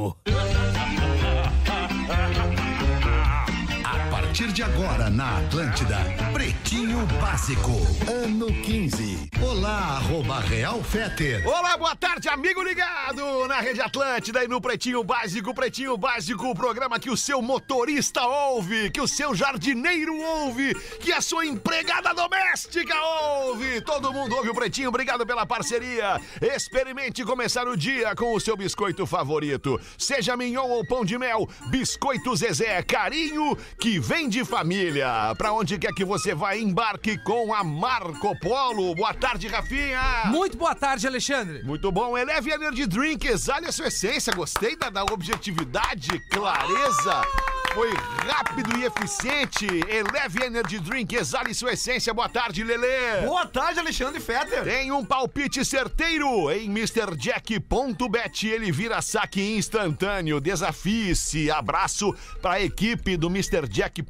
básico. Partir de agora na Atlântida, Pretinho Básico, ano 15. Olá, arroba Real Feter. Olá, boa tarde, amigo ligado na Rede Atlântida e no Pretinho Básico. Pretinho Básico, o programa que o seu motorista ouve, que o seu jardineiro ouve, que a sua empregada doméstica ouve. Todo mundo ouve o Pretinho, obrigado pela parceria. Experimente começar o dia com o seu biscoito favorito. Seja mignon ou pão de mel, Biscoito Zezé, carinho que vem de família. Pra onde quer que você vá, embarque com a Marco Polo. Boa tarde, Rafinha. Muito boa tarde, Alexandre. Muito bom. Eleve Energy Drink, exale a sua essência. Gostei da, da objetividade, clareza. Foi rápido e eficiente. Eleve Energy Drink, exale sua essência. Boa tarde, Lelê. Boa tarde, Alexandre Fetter. Tem um palpite certeiro em MrJack.bet. Ele vira saque instantâneo. Desafie-se. Abraço para a equipe do MrJack.bet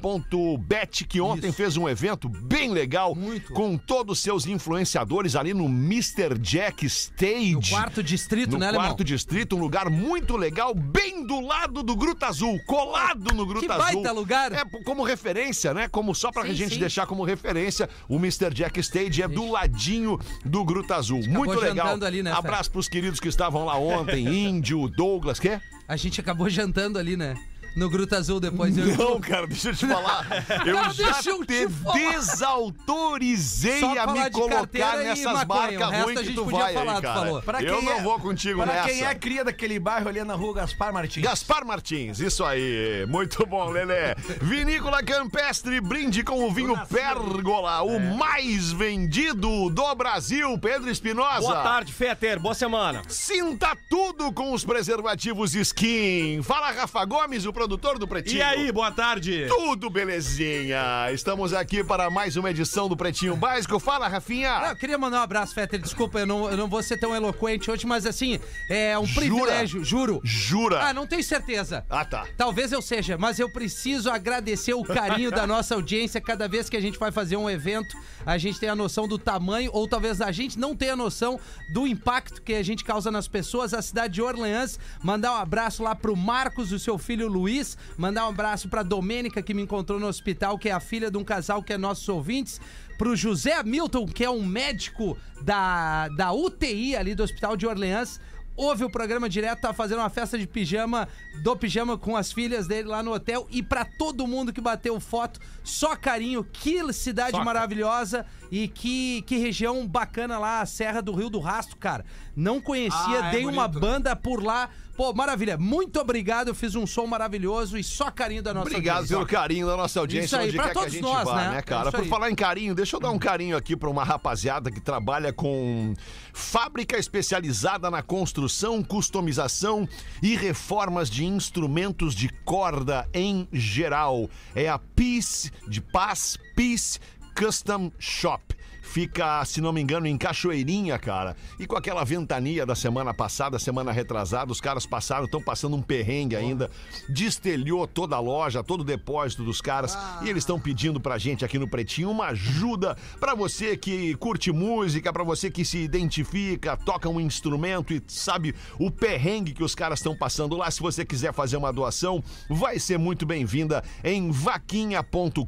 que ontem Isso. fez um evento bem legal Muito. com todos os seus influenciadores ali no Mr. Jack Stage. No quarto distrito, No né, quarto Alemão? distrito, um lugar muito legal, bem do lado do Gruta Azul, colado no Gruta Que Azul. baita lugar. É como referência, né? Como só pra Sim, gente sim. deixar como referência, o Mr. Jack Stage é do ladinho do Gruta Azul. Muito legal. ali, né, Abraço pros queridos que estavam lá ontem, Índio, Douglas, quê? A gente acabou jantando ali, né? No Gruta Azul depois. Eu... Não, cara, deixa eu te falar. Eu Não, já deixa eu te te falar. desautorizei Só a me colocar nessas maconha, barcas resto ruins a que tu vai falar, aí, tu cara. falou. Pra eu quem não é- vou contigo Pra nessa. quem é cria daquele bairro ali na rua Gaspar Martins. Gaspar Martins, isso aí. Muito bom, Lelé. Vinícola Campestre, brinde com o vinho Pérgola, o mais vendido do Brasil. Pedro Espinosa. Boa tarde, Feter. Boa semana. Sinta tudo com os preservativos Skin. Fala, Rafa Gomes, o produtor do Pretinho. E aí, boa tarde. Tudo belezinha. Estamos aqui para mais uma edição do Pretinho Básico. Fala, Rafinha. eu queria mandar um abraço, Fetter. Desculpa, eu não, eu não vou ser tão eloquente hoje, mas assim, é um Jura? privilégio, juro. Jura? Ah, não tenho certeza. Ah, tá. Talvez eu seja, mas eu preciso agradecer o carinho da nossa audiência. Cada vez que a gente vai fazer um evento, a gente tem a noção do tamanho, ou talvez a gente não tenha noção do impacto que a gente causa nas pessoas. A cidade de Orleans, mandar um abraço lá pro Marcos, o seu filho Luiz, mandar um abraço pra Domênica, que me encontrou no hospital, que é a filha de um casal que é nossos ouvintes. Pro José Hamilton, que é um médico da, da UTI ali do Hospital de Orleans. Ouve o programa direto, tá fazendo uma festa de pijama, do pijama com as filhas dele lá no hotel. E pra todo mundo que bateu foto, só carinho. Que cidade maravilhosa e que, que região bacana lá, a Serra do Rio do Rastro, cara. Não conhecia, Ah, é dei uma bonito. banda por lá. Pô, maravilha. Muito obrigado, eu fiz um som maravilhoso e só carinho da nossa Obrigado audiência. pelo carinho da nossa audiência, Isso aí, onde pra quer que a todos gente nós, vá, né? né, cara? Por falar em carinho, deixa eu dar um carinho aqui pra uma rapaziada que trabalha com fábrica especializada na construção, customização e reformas de instrumentos de corda em geral. É a Peace, de Paz, Peace Custom Shop. Fica, se não me engano, em Cachoeirinha, cara. E com aquela ventania da semana passada, semana retrasada, os caras passaram, estão passando um perrengue ainda. Destelhou toda a loja, todo o depósito dos caras. E eles estão pedindo pra gente aqui no Pretinho uma ajuda pra você que curte música, pra você que se identifica, toca um instrumento e sabe o perrengue que os caras estão passando lá. Se você quiser fazer uma doação, vai ser muito bem-vinda em vaquinha.com.br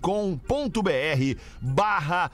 barra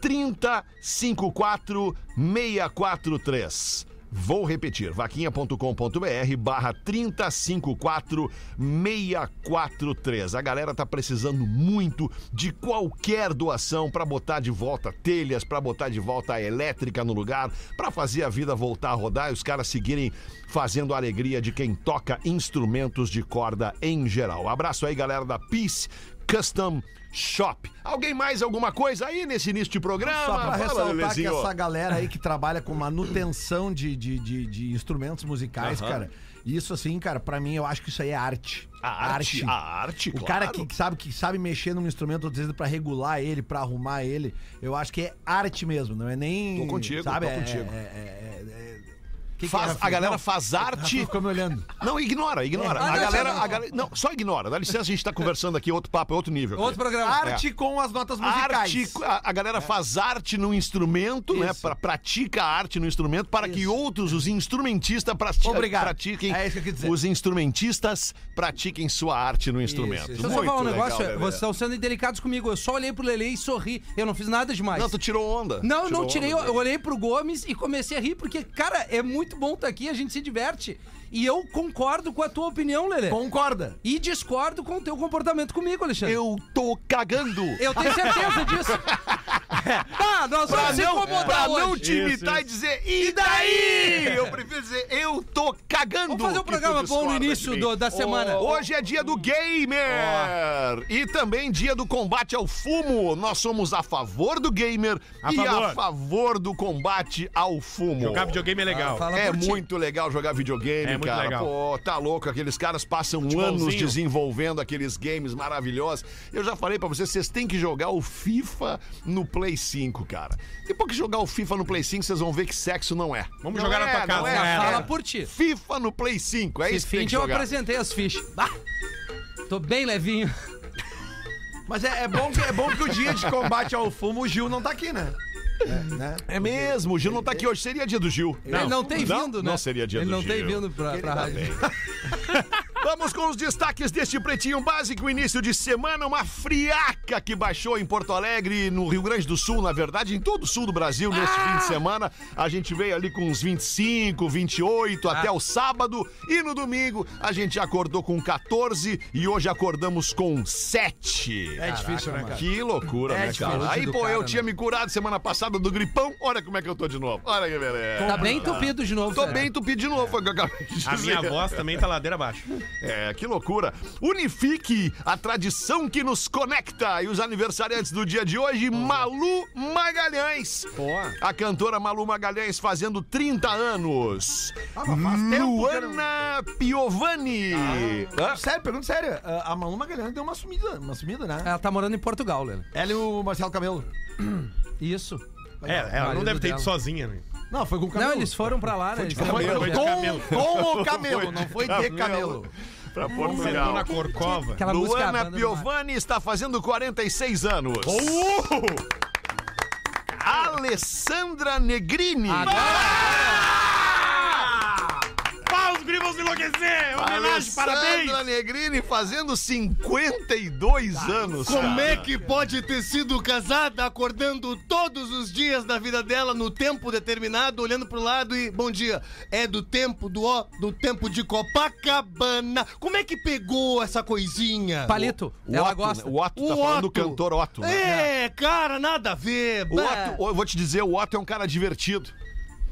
354-643. Vou repetir, vaquinha.com.br barra 354-643. A galera tá precisando muito de qualquer doação para botar de volta telhas, para botar de volta a elétrica no lugar, para fazer a vida voltar a rodar e os caras seguirem fazendo a alegria de quem toca instrumentos de corda em geral. Abraço aí, galera da Peace Custom Shop. Alguém mais alguma coisa aí nesse início de programa? Só pra Fala, ressaltar que Lelezinho. essa galera aí que trabalha com manutenção de, de, de, de instrumentos musicais, cara, isso assim, cara, pra mim eu acho que isso aí é arte. A arte, a arte, O claro. cara que sabe que sabe mexer num instrumento, às vezes, pra regular ele, pra arrumar ele, eu acho que é arte mesmo, não é nem. Tô contigo, sabe? tô é- contigo. é- é- é- que Faz- é, Rafinha? a galera Não, faz arte. ficou me olhando. Não, ignora, ignora. Ah, a não, galera. não. a galera- não, só ignora. Dá licença, a gente tá conversando aqui, outro papo, é outro nível. Outro programa. Arte com as notas musicais. Arte, a, a galera faz arte no instrumento, né? Isso. Pra, pratica a arte no instrumento para que outros, os instrumentistas, prati Obrigado. pratiquem. É isso que eu quis dizer. Os instrumentistas pratiquem sua arte no instrumento. Eu só Muito falar um legal, negócio. Vocês estão sendo indelicados comigo. Eu só olhei pro Lele e sorri. Eu não fiz nada demais. Não, tu tirou onda. Não, Tirou não tirei. onda, Eu, eu olhei pro Gomes e comecei a rir, porque, cara, é muito bom estar aqui, a gente se diverte. E eu concordo com a tua opinião, Lelê. Concorda. E discordo com o teu comportamento comigo, Alexandre. Eu tô cagando. Eu tenho certeza disso. Tá, nós Pra vamos se não, incomodar pra não hoje. te imitar e dizer, e daí? Eu prefiro dizer, eu tô cagando. Vamos fazer um programa bom no início do- da semana. Hoje é dia do gamer e também dia do combate ao fumo. Nós somos a favor do gamer A e a favor. favor do combate ao fumo. Jogar videogame é legal. Fala É muito legal jogar videogame, É muito cara. legal. Pô, tá louco. Aqueles caras passam anos desenvolvendo aqueles games maravilhosos. Eu já falei pra vocês, vocês têm que jogar o FIFA no Play 5, cara. Depois que jogar o FIFA no Play 5, vocês vão ver que sexo não é. Vamos Não jogar na é, tua casa, não é, né? cara. Fala por ti. FIFA no Play 5, é isso que tem que eu jogar. apresentei as fichas. Bah, tô bem levinho. Mas é, é bom que, é bom que o dia de combate ao fumo, o Gil não tá aqui, né? É, né? É mesmo, o Gil não tá aqui hoje. Seria dia do Gil. Ele não tem Não, vindo, né? não seria dia Ele do não tem vindo pra, pra Tá rádio. Vamos com os destaques deste Pretinho Básico. Início de semana, uma friaca que baixou em Porto Alegre, no Rio Grande do Sul, na verdade, em todo o sul do Brasil, neste fim de semana. A gente veio ali com uns 25, 28 até o sábado. E no domingo, a gente acordou com 14 e hoje acordamos com 7. É difícil, né, cara? Que loucura, É né, cara? Aí, pô, cara, eu né? tinha me curado semana passada do gripão. Olha como é que eu tô de novo. Olha que beleza. Tá bem entupido de novo, Tô bem entupido de novo, de A minha voz também tá ladeira abaixo. É, que loucura. Unifique a tradição que nos conecta. E os aniversariantes do dia de hoje, Malu Magalhães. Boa. A cantora Malu Magalhães fazendo 30 anos. Ah, mas faz tempo que eu Luana Piovani. Hã? Sério, pergunta sério. A Malu Magalhães deu uma sumida, uma sumida, né? Ela tá morando em Portugal, Lelê. Ela e o Marcelo Camelo. Isso. É, ela não deve ter ido dela. sozinha, né? Não, foi com o Camelo. Não, eles foram pra lá, né? Foi Foi de camelo. com o Camelo, não foi de Camelo. Pra Portugal. na Corcova. Aquela Luana Piovani está fazendo 46 anos. Alessandra Negrini. Pá, os gringos enlouquecer! Homenagem, parabéns! Alessandra Negrini fazendo 52 anos. Como cara. é que pode ter sido casada acordando todos os dias da vida dela no tempo determinado, olhando pro lado e bom dia, é do tempo do ó, do tempo de Copacabana. Como é que pegou essa coisinha? Palito. O ela Otto, gosta. né? O Otto tá O falando do cantor Otto. Né? É, cara, nada a ver. O Otto, eu vou te dizer, o Otto é um cara divertido.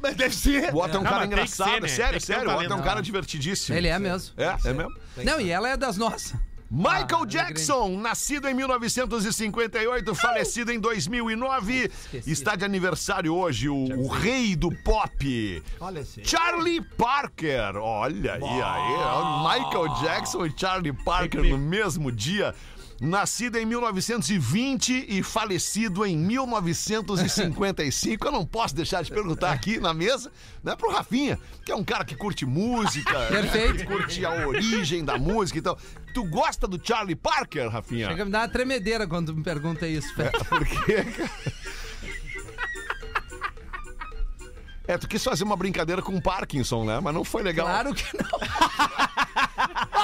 Mas deve ser. O Otto é um cara mas tem que engraçado. ser, né? Sério, Tem que ter um sério. O Otto é um talento. cara divertidíssimo. Ele é mesmo. É, é mesmo. Não, e ela é das nossas. Michael Ah, Jackson, nascido em 1958, falecido em 2009, Esqueci. está de aniversário hoje, o, o rei do pop. Olha esse. Charlie Parker, olha aí, aí, ó, Michael Jackson e Charlie Parker no mesmo dia. Nascido em 1920 e falecido em 1955. Eu não posso deixar de perguntar aqui na mesa, né, pro Rafinha, que é um cara que curte música, Perfeito. que curte a origem da música e tal. Tu gosta do Charlie Parker, Rafinha? Chega a me dar uma tremedeira quando me pergunta isso, Fera. Por quê, cara? É, tu quis fazer uma brincadeira com o Parkinson, né? Mas não foi legal. Claro que não.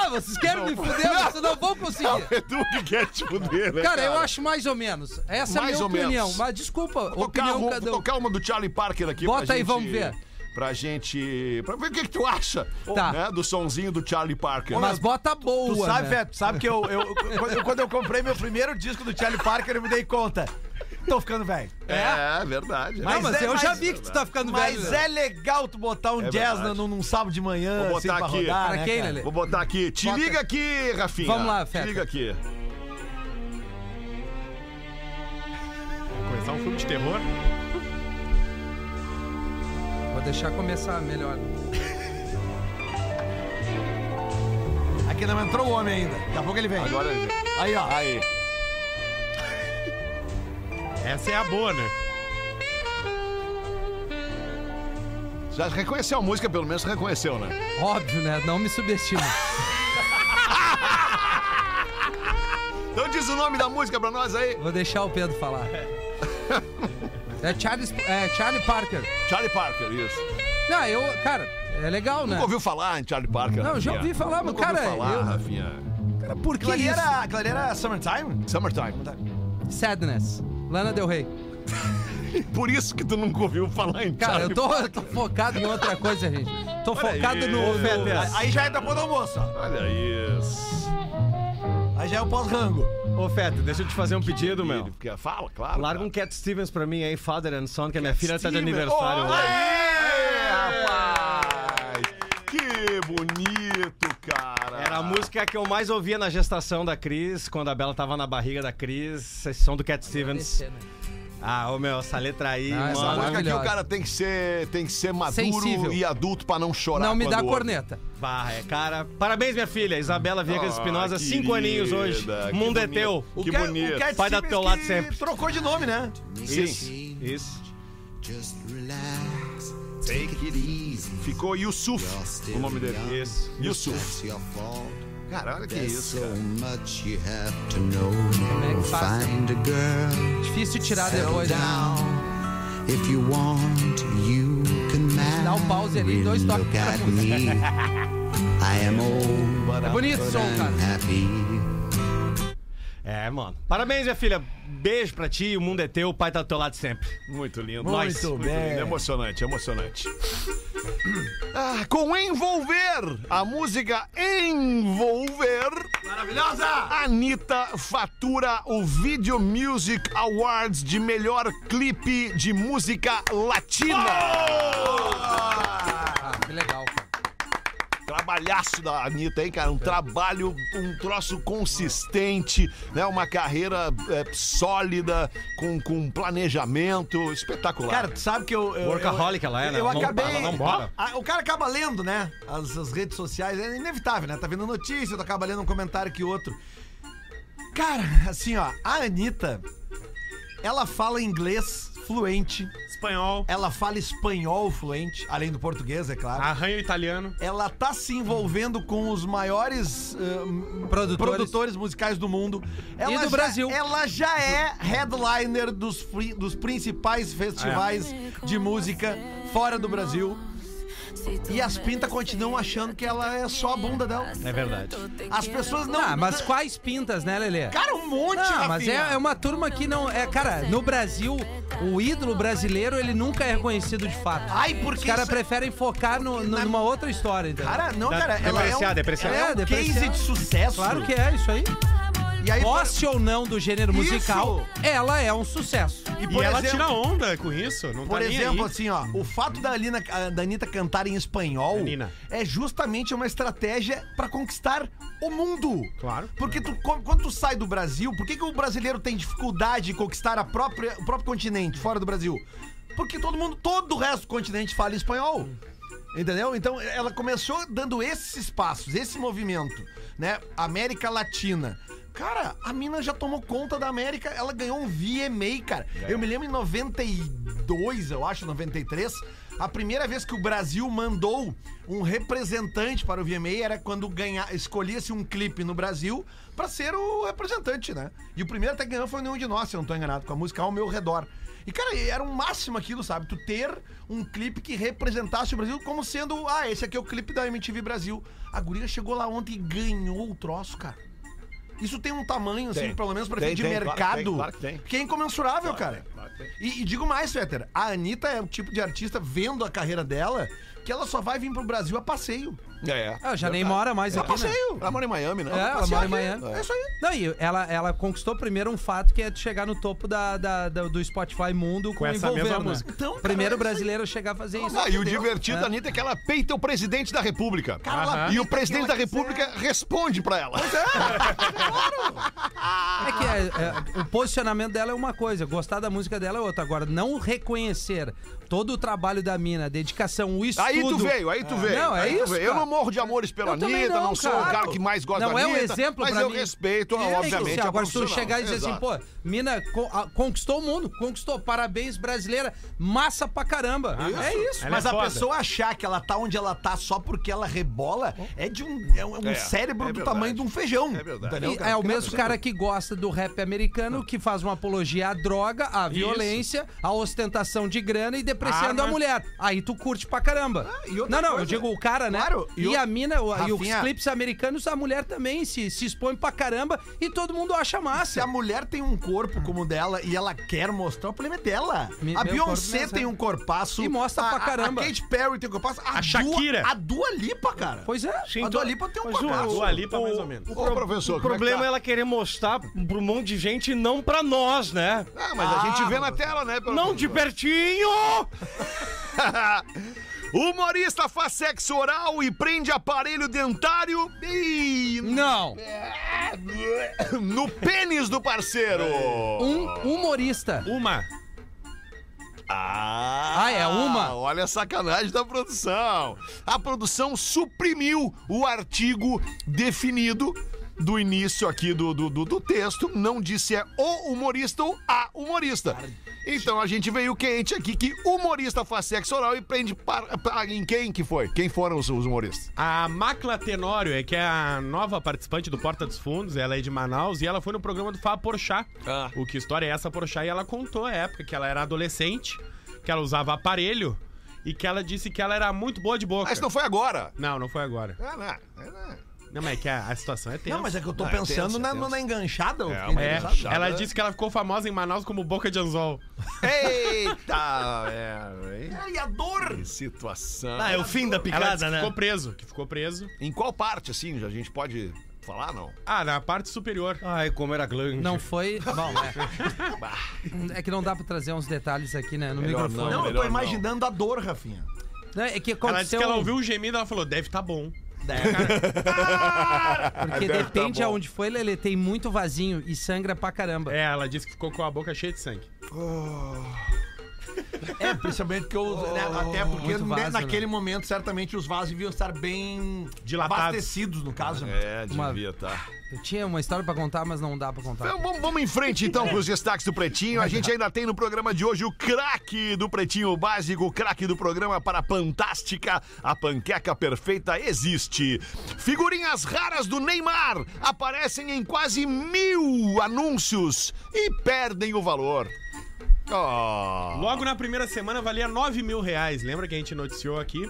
ah, vocês querem me fuder, vocês não vão conseguir. Não, é tu que quer te fuder, né? Cara, eu acho mais ou menos. Essa Mais é a minha opinião. menos. Mas desculpa, Vou tocar, opinião vou, cada vou um. tocar uma do Charlie Parker aqui Bota pra aí, gente... vamos ver. Pra gente... Pra ver o que, que tu acha Tá. né, do sonzinho do Charlie Parker. Mas bota boa, Tu sabe, né? Sabe que eu, eu- quando eu comprei meu primeiro disco do Charlie Parker, eu me dei conta. Tô ficando velho. É, verdade. Não, mas é- eu já mas- vi que tu tá ficando Mas velho. é legal tu botar um É jazz verdade. num, num sábado de manhã, Vou assim, botar pra aqui. rodar, Pra né, quem, cara? Lelê? Vou botar aqui. Te Bota. liga aqui, Rafinha. Vamos lá, Te Feta. liga aqui. Começar um filme de terror. Vou deixar começar melhor. Aqui não entrou o homem ainda. Daqui a pouco ele vem. Agora... Aí, ó. Aí. Essa é a boa, né? Já reconheceu a música, pelo menos reconheceu, né? Óbvio, né? Não me subestima. Então diz o nome da música pra nós aí. Vou deixar o Pedro falar. É Charlie, é Charlie Parker. Charlie Parker, isso. Não, eu, cara, é legal, né? Nunca ouviu falar em Charlie Parker? Não, já ouvi falar, mas, Nunca ouviu cara, falar, eu- Rafinha. Cara, por que ali isso? era, aquilo ali era Summertime? Summertime. Sadness. Lana Del Rey. Por isso que tu nunca ouviu falar em Cara, eu tô, eu tô focado em outra coisa, gente. Tô focado aí. no. No- Aí já é do almoço, ó. Olha isso. Aí já é o pós-rango. Ô, Feta, deixa eu te fazer um pedido, meu. Fala, claro. Larga um. Cat Stevens pra mim aí, Father and Son, que a minha filha tá de aniversário Olha hoje. aí, rapaz! Que bonito, cara. Era a música que eu mais ouvia na gestação da Cris, quando a Bela tava na barriga da Cris, sessão do Cat Stevens. Ah, ô meu, essa letra aí, Ah, essa Essa mano. música aqui o cara tem que ser, tem que ser maduro Sensível. e adulto pra não chorar. Não me dá ouve. corneta. Bah, é, cara. Parabéns, minha filha, Isabela Viegas Ah, Espinosa, cinco aninhos hoje. mundo é teu. O Que bonito. O Cat do Stevens teu lado sempre. trocou de nome, né? Isso, isso. Just relax, take it easy. Ficou Yusuf, o nome dele. Isso. Yusuf. Cara, olha que isso, so cara. know. é que faz? Difícil tirar depois, né? down. If you want, you can marry. Dá um pause ali, dois toques. I am old, É bonito o som, cara. É, mano. Parabéns, minha filha. Beijo pra ti, o mundo é teu, o pai tá do teu lado sempre. Muito lindo. Muito Nós. bem. lindo. Emocionante, emocionante. Ah, com Envolver, a música Envolver, Maravilhosa! Anitta fatura o Video Music Awards de melhor clipe de música latina. Ah, que legal, cara. Trabalhaço da Anitta, hein, cara? Um trabalho, um troço consistente, né? Uma carreira é, sólida, com, com planejamento espetacular. Cara, tu sabe que eu. eu Workaholic eu, ela é, né? Eu Não acabei. não para. Ah, o cara acaba lendo, né? As, as redes sociais. É inevitável, né? Tá vendo notícia, tu acaba lendo um comentário que outro. Cara, assim, ó, a Anitta, ela fala inglês fluente, Espanhol. ela fala espanhol fluente, além do português, é claro. Arranho italiano. Ela tá se envolvendo com os maiores ah, Produtores. produtores musicais do mundo. Ela E do já- Brasil. Ela já é headliner dos, dos principais festivais de música fora do Brasil. E as pintas continuam achando que ela é só a bunda dela. É verdade. As pessoas não. Ah, mas quais pintas, né, Lelê? Cara, um monte, Não, mas Rafinha. é, é uma turma que não. É, cara, no Brasil, o ídolo brasileiro, ele nunca é reconhecido de fato. Ai, porque Os caras isso- preferem focar no- no- numa outra história, entendeu? Cara, não, cara, ela é um, depreciar, depreciar. ela é um É, depreciar. case de sucesso. Claro que é, isso aí. E aí, Goste ou não do gênero Isso. musical, ela é um sucesso. e E por ela exemplo, tira onda com isso. Não Por tá exemplo, aí. assim, ó, o fato da, Alina, a- da Anitta cantar em espanhol é justamente uma estratégia pra conquistar o mundo. Claro. Porque tu, quando tu sai do Brasil, por que, que o brasileiro tem dificuldade de conquistar a própria, o próprio continente fora do Brasil? Porque todo mundo, todo o resto do continente fala espanhol. Entendeu? Então ela começou dando esses espaços, esse movimento, né? América Latina. Cara, a mina já tomou conta da América, ela ganhou um VMA, cara. Eu me lembro em 92, eu acho, 93, a primeira vez que o Brasil mandou um representante para o VMA era quando ganha, escolhia-se um clipe no Brasil pra ser o representante, né? E o primeiro até que ganhou foi nenhum de nós, se eu não tô enganado, com a música Ao Meu Redor. E, cara, era um máximo aquilo, sabe? Tu ter um clipe que representasse o Brasil como sendo, ah, esse aqui é o clipe da MTV Brasil. A guria chegou lá ontem e ganhou o troço, cara. Isso tem um tamanho, assim, Tem. pelo menos pra Tem, fim de tem, claro que mercado, claro que tem. que é incomensurável, cara. claro que tem. E, e digo mais, Fetter, a Anitta é o tipo de artista, vendo a carreira dela, que ela só vai vir pro Brasil a passeio. É, Ah, já nem mora mais A aqui, né? passeio! Ela mora em Miami, né? É, ela Passear mora em aqui. Miami. É isso aí. Não, e ela, ela conquistou primeiro um fato que é de chegar no topo da, da- da- do Spotify mundo com, essa Envolver, mesma né? música. Então, cara, Primeiro é isso aí. brasileiro a chegar a fazer isso. Ah, e o divertido É. da Anitta é que ela peita o presidente da República. Cara, ela E o presidente da ela República responde pra ela. É que é, é, o posicionamento dela é uma coisa, gostar da música dela é outra. Agora, não reconhecer todo o trabalho da mina, a dedicação, o estudo. Aí tu veio, aí tu veio. Não, é isso. Eu não morro de amores pela Eu também Anitta, não, não, sou o cara. que mais gosta Não da é um Anitta. exemplo mas pra eu mim. respeito, É, obviamente, a agora se tu chegar e dizer assim, Exato. pô, mina co- a- conquistou o mundo, conquistou, parabéns brasileira, massa pra caramba. É isso. Ela Mas é a foda. pessoa achar que ela tá onde ela tá só porque ela rebola é de um, é um É, cérebro é do verdade. tamanho de um feijão. É verdade. É o mesmo cara que gosta do rap americano, que faz uma apologia à droga, à violência, à ostentação de grana e depreciando a mulher. Aí tu curte pra caramba. Ah, e outra não, não, eu coisa- digo o cara, né? Claro, e E, o- a mina, o- e os Rafinha- clipes americanos, a mulher também se, se expõe pra caramba e todo mundo acha Se massa. a mulher tem um corpo como o dela e ela quer mostrar, o problema é dela. Me- a meu Beyoncé mesmo, tem é. um corpaço. E mostra a, pra caramba. A, a Katy Perry tem um corpaço. A, A Shakira. Dua, a Dua Lipa, cara. Pois é. a Dua Lipa tem um Mas o, corpaço. o, Dua Lipa, mais ou menos. O, Ô, pro- professor, o como é que problema tá? é ela querer mostrar pra um monte de gente e não pra nós, né? Ah, mas a gente vê na tela, né? pelo Não de pertinho! Humorista faz sexo oral e prende aparelho dentário e Não. no pênis do parceiro. Um humorista. Uma. Ah, Ah, é uma? Olha a sacanagem da produção. A produção suprimiu o artigo definido do início aqui do, do, do, do texto. Não disse é o humorista ou a humorista. Então a gente veio quente aqui que humorista faz sexo oral e prende para, para- em quem que foi? Quem foram os, os humoristas? A Macla Tenório, é que é a nova participante do Porta dos Fundos, ela é de Manaus e ela foi no programa do Fábio Porchat. Ah. O que história é essa, Porchat? E ela contou a época que ela era adolescente, que ela usava aparelho e que ela disse que ela era muito boa de boca. Mas não foi agora. Não, não foi agora. É, né? É, né? Não, mas é que a, a situação é tensa. Não, mas é que eu tô Não, é pensando tenso, é na, tenso. na enganchada. eu É, fiquei uma É, enganchada. ela disse que ela ficou famosa em Manaus como boca de anzol. Eita! É, hein? Ai, a dor! Que situação. Ah, é o fim da Ela picada, disse que né? ficou preso, que ficou preso. Em qual parte, assim, a gente pode falar, não? Ah, na parte superior. Ai, como era grande. Não foi. Bom, é. É que não dá pra trazer uns detalhes aqui, né? No Melhor microfone. Não, eu melhor tô não. imaginando a dor, Rafinha. Não, É que Ela aconteceu. disse que ela ouviu o gemido e ela falou, deve tá bom. Porque Deve depende tá bom. aonde foi, Lelê, tem muito vasinho e sangra pra caramba. É, ela disse que ficou com a boca cheia de sangue. É, principalmente que eu. né, até porque Muito né, vaso, naquele momento, certamente, os vasos deviam estar bem Dilatados. abastecidos, no caso. né? É, Uma- devia tá. Eu tinha uma história pra contar, mas não dá pra contar. Então, vamos, vamos em frente então com os destaques do Pretinho. A gente ainda tem no programa de hoje o craque do Pretinho Básico, o craque do programa para a Fantástica. A panqueca perfeita existe. Figurinhas raras do Neymar aparecem em quase mil anúncios e perdem o valor. Oh. Logo na primeira semana valia 9 mil reais. Lembra que a gente noticiou aqui?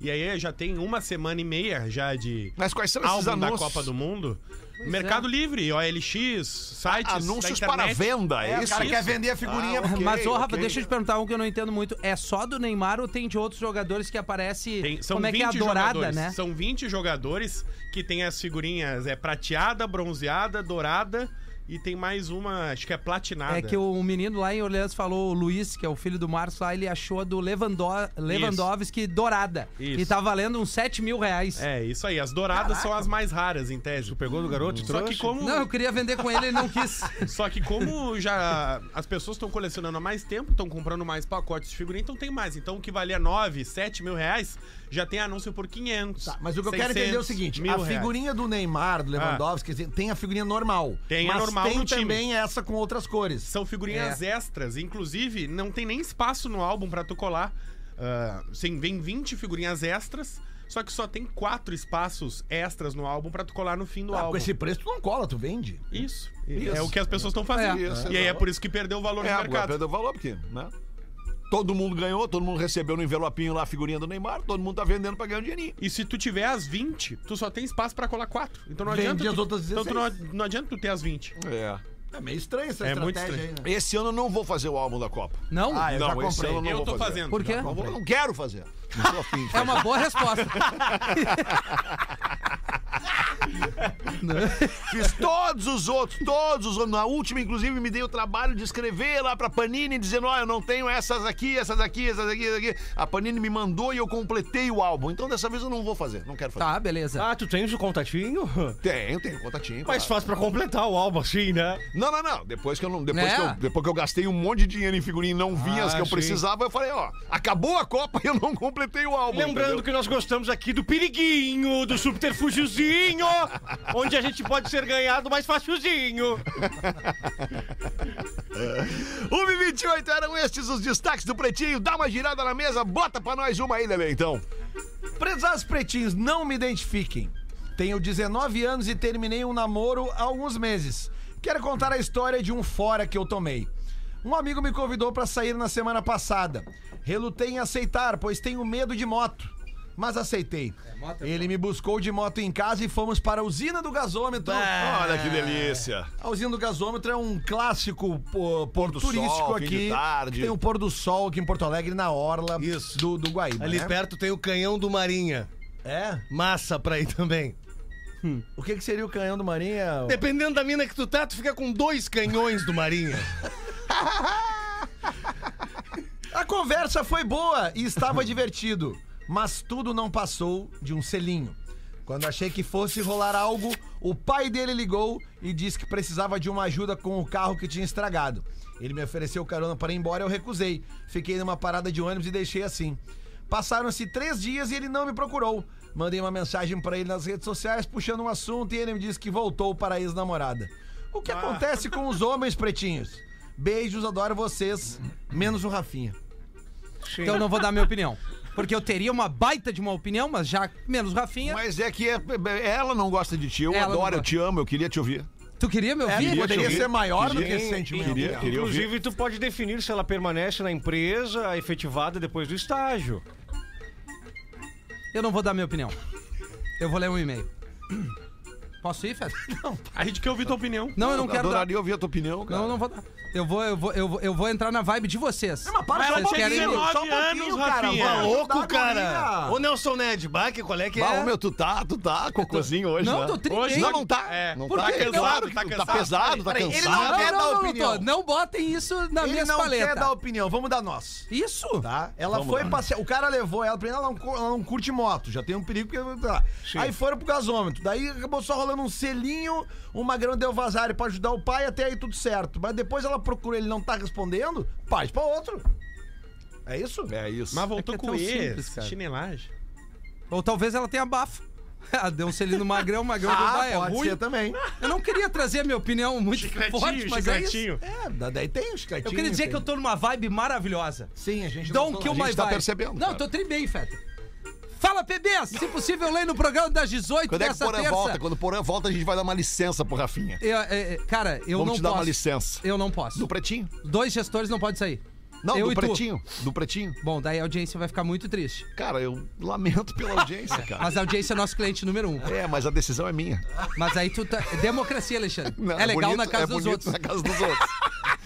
E aí já tem uma semana e meia já de Mas quais são esses álbum da anúncios? Copa do Mundo. Mercado Livre, OLX, sites, Anúncios da para venda, é, É, o isso? cara quer vender a figurinha. Ah, ok. mas, ô, Rafa, ok. deixa eu te perguntar um que eu não entendo muito. É só do Neymar ou tem de outros jogadores que aparece. Tem- são como é 20 que é a dourada, jogadores. né? São 20 jogadores que tem as figurinhas é prateada, bronzeada, dourada e tem mais uma, acho que é platinada. É que o menino lá em Orleans falou, o Luiz, que é o filho do Márcio lá, ele achou a do Lewando Lewandowski dourada. Isso. E tá valendo uns 7 mil reais. É, isso aí. As douradas são as mais raras, em tese. Tu pegou do garoto? Só que como Não, eu queria vender com ele, ele não quis. Só que como já as pessoas estão colecionando há mais tempo, estão comprando mais pacotes de figurinha, então tem mais. Então o que valia 9, 7 mil reais, já tem anúncio por 500. Tá, mas o que eu quero entender é o seguinte: a reais. figurinha do Neymar, do Lewandowski, quer dizer, tem a figurinha normal. Tem a mas normal tem no time. também essa com outras cores. São figurinhas extras. Inclusive, não tem nem espaço no álbum pra tu colar. Ah, sim, vem 20 figurinhas extras, só que só tem quatro espaços extras no álbum pra tu colar no fim do Ah, álbum. com esse preço tu não cola, tu vende. Isso. Isso. É o que as pessoas estão fazendo. É. Isso, e aí é por isso que perdeu o valor É, no mercado. perdeu valor, porque, né? Todo mundo ganhou, todo mundo recebeu no envelopinho lá a figurinha do Neymar, todo mundo tá vendendo pra ganhar um dinheirinho. E se tu tiver as 20, tu só tem espaço pra colar 4. Então não Vende adianta. as tu, outras então tu não, 16. não adianta tu ter as 20. É. É meio estranho essa É muito estratégia estranho. aí, né? Esse ano eu não vou fazer o álbum da Copa. Não? Ah, eu já não, esse comprei. ano eu não Eu vou tô fazer. fazendo. Por quê? Não, vou- não quero fazer. Não tô afim de É fazer. uma boa resposta. Fiz todos os outros, todos os outros. Na última, inclusive, me dei o trabalho de escrever lá pra Panini, dizendo: Ó, eu não tenho essas aqui, essas aqui, essas aqui, essas aqui. A Panini me mandou e eu completei o álbum. Então dessa vez eu não vou fazer, não quero fazer. Tá, beleza. Ah, tu tens o contatinho? Tenho, tenho, contatinho. Mais claro. fácil pra completar o álbum assim, né? Não, não, não. Depois que eu não. Depois, Né? que eu, depois que eu gastei um monte de dinheiro em figurinha e não vi as Ah, que eu sim. precisava, eu falei, ó, acabou a Copa e eu não completei o álbum. Lembrando entendeu? que nós gostamos aqui do periguinho, do subterfúgiozinho, onde a gente pode ser ganhado mais facilzinho. 1h28 eram estes os destaques do Pretinho. Dá uma girada na mesa, bota pra nós uma aí, Lelê, então. Prezados pretinhos, não me identifiquem. Tenho 19 anos e terminei um namoro há alguns meses. Quero contar a história de um fora que eu tomei. Um amigo me convidou para sair na semana passada. Relutei em aceitar, pois tenho medo de moto. Mas aceitei. Ele me buscou de moto em casa e fomos para a usina do gasômetro. Olha que delícia. A usina do gasômetro é um clássico pô, ponto do sol, turístico fim de aqui. tarde. Tem o pôr do sol aqui em Porto Alegre, na orla Isso. Do, do Guaíba. Ali né? perto tem o canhão do Marinha. É? Massa pra ir também. O que, que seria o canhão do Marinha? Dependendo da mina que tu tá, tu fica com dois canhões do Marinha. A conversa foi boa e estava divertido, mas tudo não passou de um selinho. Quando achei que fosse rolar algo, o pai dele ligou e disse que precisava de uma ajuda com o carro que tinha estragado. Ele me ofereceu carona para ir embora e eu recusei. Fiquei numa parada de ônibus e deixei assim. Passaram-se três dias e ele não me procurou. Mandei uma mensagem para ele nas redes sociais puxando um assunto e ele me disse que voltou para a ex-namorada. O que acontece com os homens pretinhos? Beijos, adoro vocês, menos o Rafinha. Então eu não vou dar minha opinião. Porque eu teria uma baita de uma opinião, mas já menos Rafinha. Mas é que é- ela não gosta de ti. Eu Ela adoro, eu te amo, eu queria te ouvir. Tu queria me ouvir? queria poderia ouvir. ser maior do Queria- que esse sentimento. Queria, queria ouvir. Inclusive, tu pode definir se ela permanece na empresa efetivada depois do estágio. Eu não vou dar minha opinião. Eu vou ler um e-mail. Posso ir, Fed? A gente quer ouvir tua opinião. Não, eu não quero dar. Adoraria ouvir a tua opinião, cara. Não, eu não vou dar. Eu vou, eu vou, eu vou, eu vou entrar na vibe de vocês. Mas para Mas um tinha pouquinho, 19 só um pouquinho, anos, cara. Rafinha. Tá Vamos louco, dar cara? Ô Nelson Ned, Bach, qual é que Bah, é? ô, meu, tu tá, tu tá cocôzinho hoje, Não, né? tô triste. Hoje Não, não tá. É. Não Por tá. quê? É Tá claro cansado, que tá tu tá cansado. pesado, tá Peraí, ele cansado. não Não, quer não, dar não, não, opinião. tô. não botem isso na Ele minha não espaleta. quer dar opinião, vamos dar nós. Isso? Tá? Ela foi passear. O cara levou ela, primeiro ela não, cu- ela não curte moto, já tem um perigo porque. Tá. Aí foram pro gasômetro. Daí acabou só rolando um selinho, o Magrão deu vazar pra ajudar o pai, até aí tudo certo. Mas depois ela procura, ele não tá respondendo, parte pra outro. É isso? É isso. Mas voltou É é com simples, cara. chinelagem. Ou talvez ela tenha bafo. Ela deu um selinho no magrão, o magrão deu Ah, "Bah, é pode ruim. ser também. Eu não queria trazer a minha opinião muito forte, Chicletinho, mas é isso. chicletinho. É, da- daí tem os Eu queria dizer que eu tô numa vibe maravilhosa. Sim, a gente Don't não kill a my gente tá vibe. percebendo, Não, cara. tô tri bem, Feta. Fala, PB! Se possível, lei no programa das 18 Quando é que o Porã terça. volta? Quando o Porã volta, a gente vai dar uma licença pro Rafinha. Eu, é, é, cara, eu Vamos não te dar posso. uma licença. Eu não posso. Do pretinho? Dois gestores não podem sair. Não, eu do e tu. pretinho. Do pretinho. Bom, daí a audiência vai ficar muito triste. Cara, eu lamento pela audiência, cara. Mas a audiência é nosso cliente número um. É, mas a decisão é minha. Mas aí tu tá. Democracia, Alexandre. Não, é legal bonito- na casa é dos outros. na casa dos outros.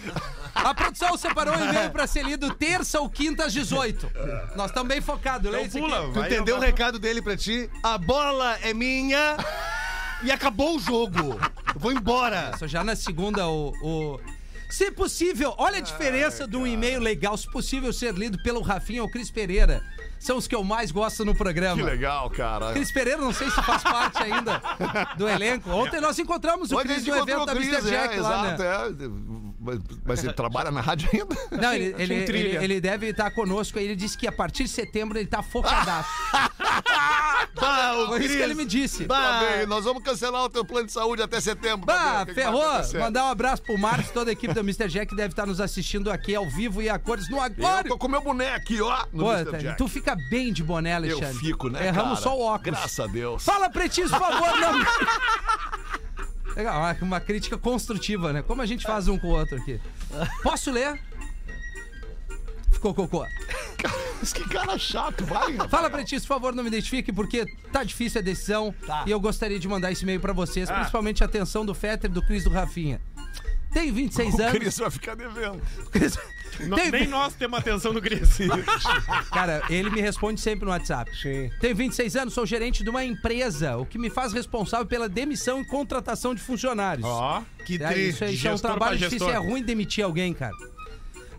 A produção separou um e-mail pra ser lido terça ou quinta às 18. Nós estamos bem focados, lê Então isso pula, aqui. Tu entendeu o recado dele pra ti? A bola é minha e acabou o jogo. Eu vou embora. Só já na segunda, o. o- Se possível, olha a diferença de um e-mail legal, se possível ser lido pelo Rafinha ou Cris Pereira. São os que eu mais gosto no programa. Que legal, cara. Cris Pereira, não sei se faz parte ainda do elenco. Ontem nós encontramos o Cris no evento da Cris, Mr. Jack é, lá, né? exato, é. Mas, mas ele trabalha na rádio ainda? Não, ele, ele, ele, ele deve estar conosco aí. Ele disse que a partir de setembro ele tá focadaço. Bah, o Foi isso Cris. que ele me disse. Tá Bah, bem, nós vamos cancelar o teu plano de saúde até setembro. Bah, o que que vai ferrou! acontecer. Mandar um abraço pro Marcos, toda a equipe do Mr. Jack deve estar nos assistindo aqui ao vivo e a cores no Eu Agora. tô com meu boné aqui, ó, no Pô, Mr. tá- Jack. tu fica bem de boné, Eu Alexandre. fico, né, Erramos cara? só o óculos. Graças a Deus. Fala, pretinhos, por favor, não. Legal, uma, uma crítica construtiva, né? Como a gente faz um com o outro aqui. Posso ler? Ficou cocô. Mas que cara chato, vai. Fala, pretinhos, por favor, não me identifique, porque tá difícil a decisão. E eu gostaria de mandar esse e-mail pra vocês, principalmente a atenção do Fetter do Cris do Rafinha. Tenho 26 O anos. Cris vai ficar devendo. Cris, Tem- Nem nós temos atenção do Cris. Cara, ele me responde sempre no WhatsApp. Sim. Tenho 26 anos, sou gerente de uma empresa, o que me faz responsável pela demissão e contratação de funcionários. Ó. Que É, tri. isso, aí, isso é um trabalho difícil, é ruim demitir alguém, cara.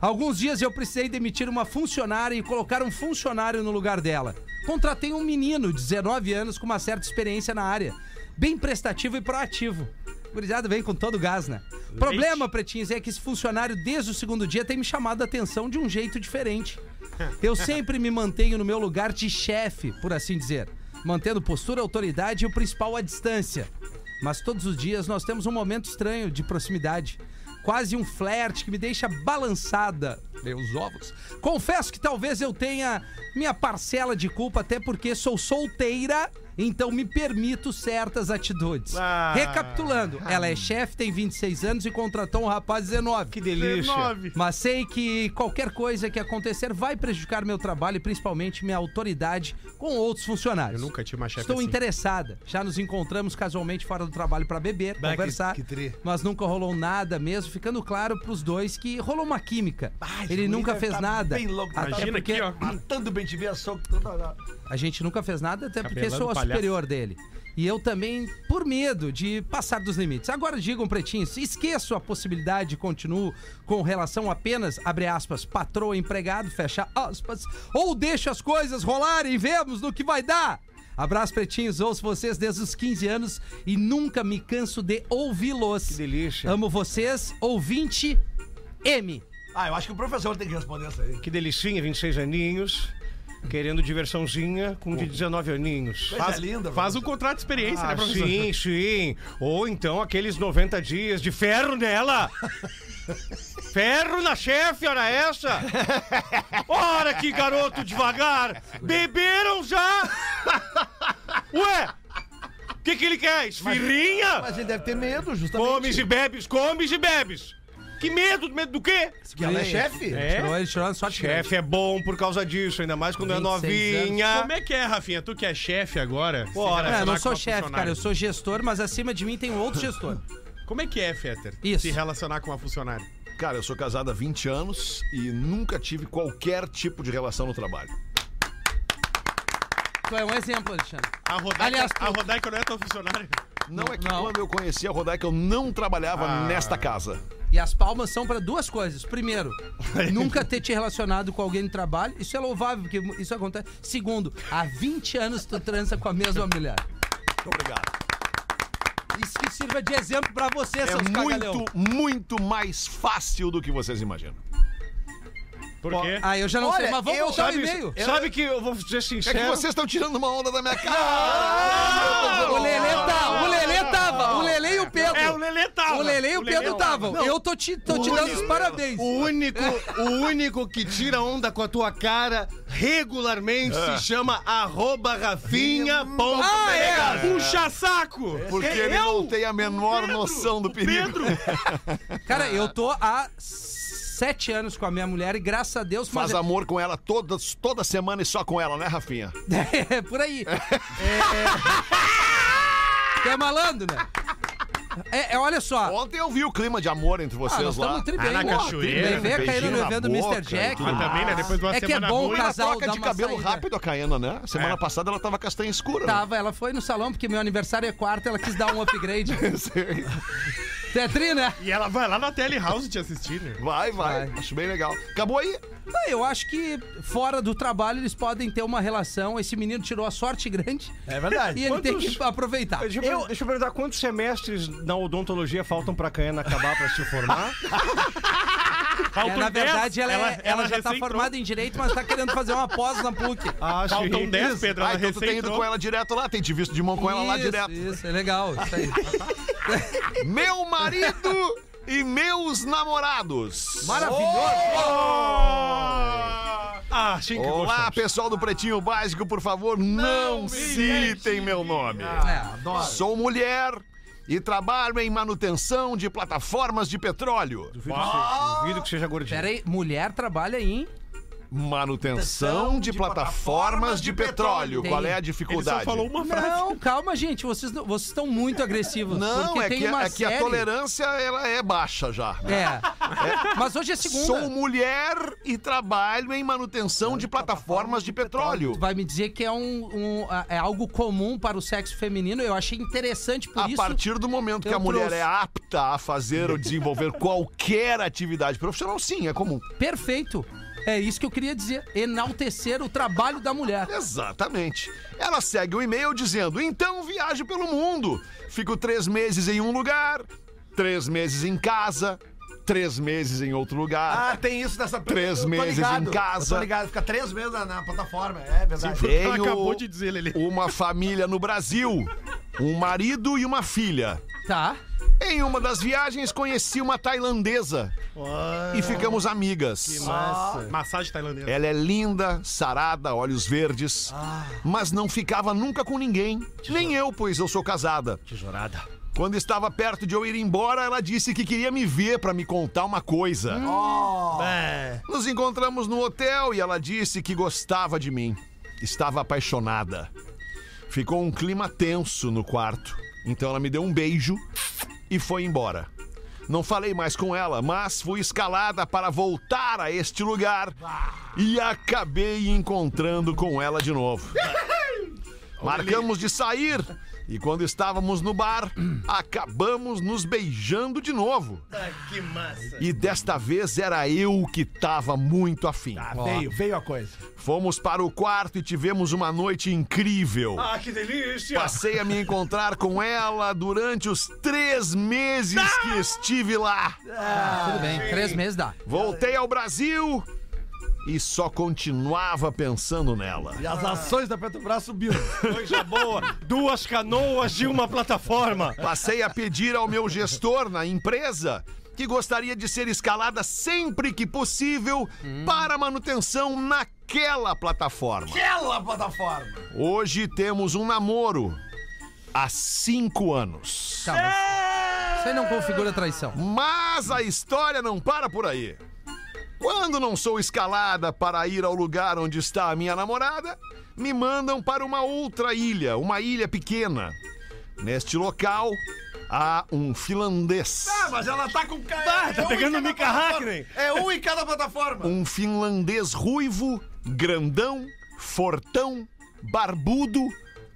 Alguns dias eu precisei demitir uma funcionária e colocar um funcionário no lugar dela. Contratei um menino de 19 anos com uma certa experiência na área, bem prestativo e proativo. Gurizada vem com todo o gás, né? Problema, pretinhos, é que esse funcionário, desde o segundo dia, tem me chamado a atenção de um jeito diferente. Eu sempre me mantenho no meu lugar de chefe, por assim dizer, mantendo postura, autoridade e o principal, a distância. Mas todos os dias nós temos um momento estranho de proximidade. Quase um flerte que me deixa balançada. Meus ovos. Confesso que talvez eu tenha minha parcela de culpa, até porque sou solteira, então me permito certas atitudes. Ah. Recapitulando, ela é chefe, tem 26 anos e contratou um rapaz de 19. Que delícia. Mas sei que qualquer coisa que acontecer vai prejudicar meu trabalho e principalmente minha autoridade com outros funcionários. Eu nunca tive uma chefe Estou assim. interessada. Já nos encontramos casualmente fora do trabalho pra beber, Bah, que- conversar. que tri. mas nunca rolou nada mesmo, ficando claro pros dois que rolou uma química. Ele nunca fez tá nada. Bem louco, Imagina porque aqui, ó. Matando bem te ver a soco toda hora. a gente nunca fez nada, até porque Cabelando sou a palhaço. Superior dele. E eu também, por medo de passar dos limites. Agora digam, pretinhos, esqueço a possibilidade de continuo com relação apenas, abre aspas, patroa empregado, fecha aspas, ou deixo as coisas rolarem e vemos no que vai dar. Abraço, pretinhos, ouço vocês desde os 15 anos e nunca me canso de ouvi-los. Que delícia. Amo vocês, ouvinte M. Ah, eu acho que o professor tem que responder isso aí. Que delicinha, 26 aninhos. Querendo diversãozinha com de 19 aninhos. Coisa Faz, linda, faz um contrato de experiência, né, Ah, professor? sim, sim. Ou então aqueles 90 dias de ferro nela. Ferro na chefe, ora essa! Ora que garoto devagar! Beberam já! Ué! O que, que ele quer? Esfirrinha? Mas ele deve ter medo, justamente. Comes e bebes, comes e bebes! Que medo? Medo do quê? Que ela é chefe? Tirou ele tirou uma sorte grande. Chefe é bom por causa disso, ainda mais quando é 26 novinha. Como é que é, Rafinha? Tu que é chefe agora? Bora. É, eu não sou chefe, cara, eu sou gestor, mas acima de mim tem um outro gestor. Como é que é, Fetter? Isso. Se relacionar com uma funcionária. Cara, eu sou casado há 20 anos e nunca tive qualquer tipo de relação no trabalho. Tu é um exemplo, Alexandre. A Rodaica, Aliás, tu- a Rodaica não é tua funcionária? Não, é que Não. quando eu conheci a Rodaica, eu não trabalhava Ah. nesta casa. E as palmas são pra duas coisas. Primeiro, nunca ter te relacionado com alguém no trabalho. Isso é louvável, porque isso acontece. Segundo, há 20 anos tu transa com a mesma mulher. Muito obrigado. Isso que sirva de exemplo pra você, É seus cagalhão. muito, muito mais fácil do que vocês imaginam. Por quê? Ah, eu já não Olha, sei, mas vamos eu- voltar o Sabe, e-mail. sabe que eu vou ser É sincero? que vocês estão tirando uma onda da minha cara. O Lelê tá, o Lelê tava, o Lelê e o Pedro. É, o Lelê tava. O Lelê e o Pedro estavam. Eu tô te, tô te dando os parabéns. O único, o único que tira onda com a tua cara regularmente se chama arroba rafinha.menegas. Ah, é? Puxa saco! Porque ele não tem a menor noção do perigo. Pedro! Cara, eu tô há sete anos com a minha mulher e graças a Deus... Faz mas- amor com ela toda, toda semana e só com ela, né, Rafinha? É, por aí. É, é... Tu é malandro, né? É, é, olha só. Ontem eu vi o clima de amor entre Ah, vocês nós lá. tri bem. Ah, na Pô, cachoeira, bem. Beijinho caindo no evento do Mr. Jack. Mas também, né? Depois de uma É que é semana bom ruim. o Uma casal troca de cabelo saída. rápido a Caiana, né? Semana É. passada ela tava castanha escura. Tava, ela foi no salão porque meu aniversário é quarta, ela quis dar um upgrade. Tetri, né? E ela vai lá na Telehouse te assistir, né? Vai, vai, Vai. Acho bem legal. Acabou aí? Ah, Eu acho que fora do trabalho eles podem ter uma relação. Esse menino tirou a sorte grande É verdade. e ele tem Quantos- que aproveitar. Deixa eu, per- deixa eu perguntar quantos semestres na odontologia faltam pra Caiana acabar pra se formar? É, na 10, verdade, ela, é- ela já tá recém formada em direito, mas tá querendo fazer uma pós na PUC. Ah, Faltam sim. 10, Pedro. Ah, Ela então tu tem ido com ela direto lá, tem te visto de mão com ela lá Isso, direto. Isso, é legal. Isso aí. Meu marido e meus namorados. Ah, sim que Olá, gostamos. pessoal do Pretinho Básico, por favor, não, citem meu nome. É, adoro. Sou mulher e trabalho em manutenção de plataformas de petróleo. Duvido, que seja, duvido que seja gordinho. Pera aí, mulher trabalha em. Manutenção de plataformas de petróleo. Tem. Qual é a Ele só dificuldade? falou uma frase. Não, calma, gente. Vocês, vocês estão muito agressivos. Não, porque é tem que, uma é que a tolerância ela é baixa já. É. Mas hoje é segunda. Sou mulher e trabalho em manutenção de plataformas de petróleo. Tu vai me dizer que é, um, um- a- é algo comum para o sexo feminino. Eu achei interessante por A isso. partir do momento que a mulher trouxe. é apta a fazer ou desenvolver qualquer atividade profissional, sim, é comum. Perfeito. É isso que eu queria dizer. Enaltecer o trabalho da mulher. Exatamente. Ela segue o e-mail dizendo: então viajo pelo mundo. Fico três meses em um lugar, três meses em casa, três meses em outro lugar. Ah, tem isso dessa Três meses ligado, em casa. Tô ligado, fica três meses na, na plataforma, é verdade. Tenho Ela acabou de dizer, Lelê. uma família no Brasil, um marido e uma filha. Tá. Em uma das viagens conheci uma tailandesa e ficamos amigas. Massagem tailandesa. Ela é linda, sarada, olhos verdes, mas não ficava nunca com ninguém. Nem eu, pois eu sou casada. Tesourada. Quando estava perto de eu ir embora, ela disse que queria me ver para me contar uma coisa. É. Nos encontramos no hotel e ela disse que gostava de mim. Estava apaixonada. Ficou um clima tenso no quarto. Então ela me deu um beijo e foi embora. Não falei mais com ela, mas fui escalada para voltar a este lugar e acabei encontrando com ela de novo. Marcamos de sair e quando estávamos no bar, acabamos nos beijando de novo. Que massa. E desta vez era eu que tava muito afim. Veio, veio a coisa. Fomos para o quarto e tivemos uma noite incrível. Ah, que delícia. Passei a me encontrar com ela durante os três meses que estive lá. Tudo bem. Três meses dá. Voltei ao Brasil e só continuava pensando nela. E as ações da Petrobras subiram. Coisa boa. Duas canoas de uma plataforma. Passei a pedir ao meu gestor na empresa que gostaria de ser escalada sempre que possível para manutenção naquela plataforma. Aquela plataforma. Hoje temos um namoro há cinco anos. Tá, mas aí não configura traição. Mas a história não para por aí. Quando não sou escalada para ir ao lugar onde está a minha namorada, me mandam para uma outra ilha, uma ilha pequena. Neste local, há um finlandês. Ah, mas ela tá com cara. Bah, tá é um em pegando cada Mika. Hakkinen. É um em cada plataforma. Um finlandês ruivo, grandão, fortão, barbudo,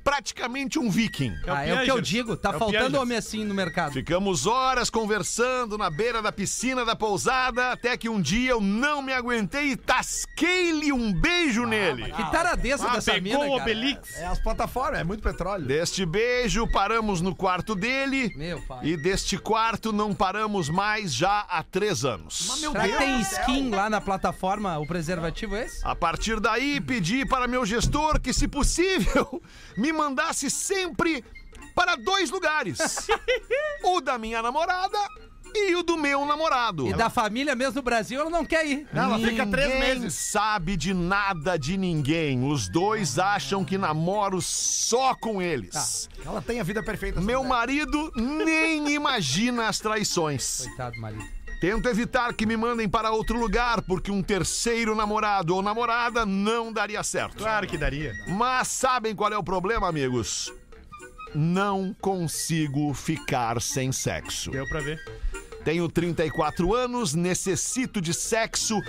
praticamente um viking. Ah, é o que eu digo. Tá É o faltando homem assim no mercado. Ficamos horas conversando na beira da piscina da pousada, até que um dia eu não me aguentei e tasquei-lhe um beijo nele. Que taradeza Ah, dessa pegou mina, o cara. Obelix. É as plataformas, é muito petróleo. Deste beijo, paramos no quarto dele. Meu pai. E deste quarto não paramos mais já há três anos. Será que tem skin lá na plataforma, o preservativo é esse? A partir daí, pedi para meu gestor que, se possível, me mandasse sempre para dois lugares: o da minha namorada e o do meu namorado. E da família mesmo no Brasil, ela não quer ir. Ela fica três Ninguém meses. sabe de nada de ninguém. Os dois acham que namoro só com eles. Ela tem a vida perfeita. Meu mulher. marido nem imagina as traições. Coitado, marido. Tento evitar que me mandem para outro lugar, porque um terceiro namorado ou namorada não daria certo. Claro que daria. Mas sabem qual é o problema, amigos? Não consigo ficar sem sexo. Deu pra ver. Tenho 34 anos, necessito de sexo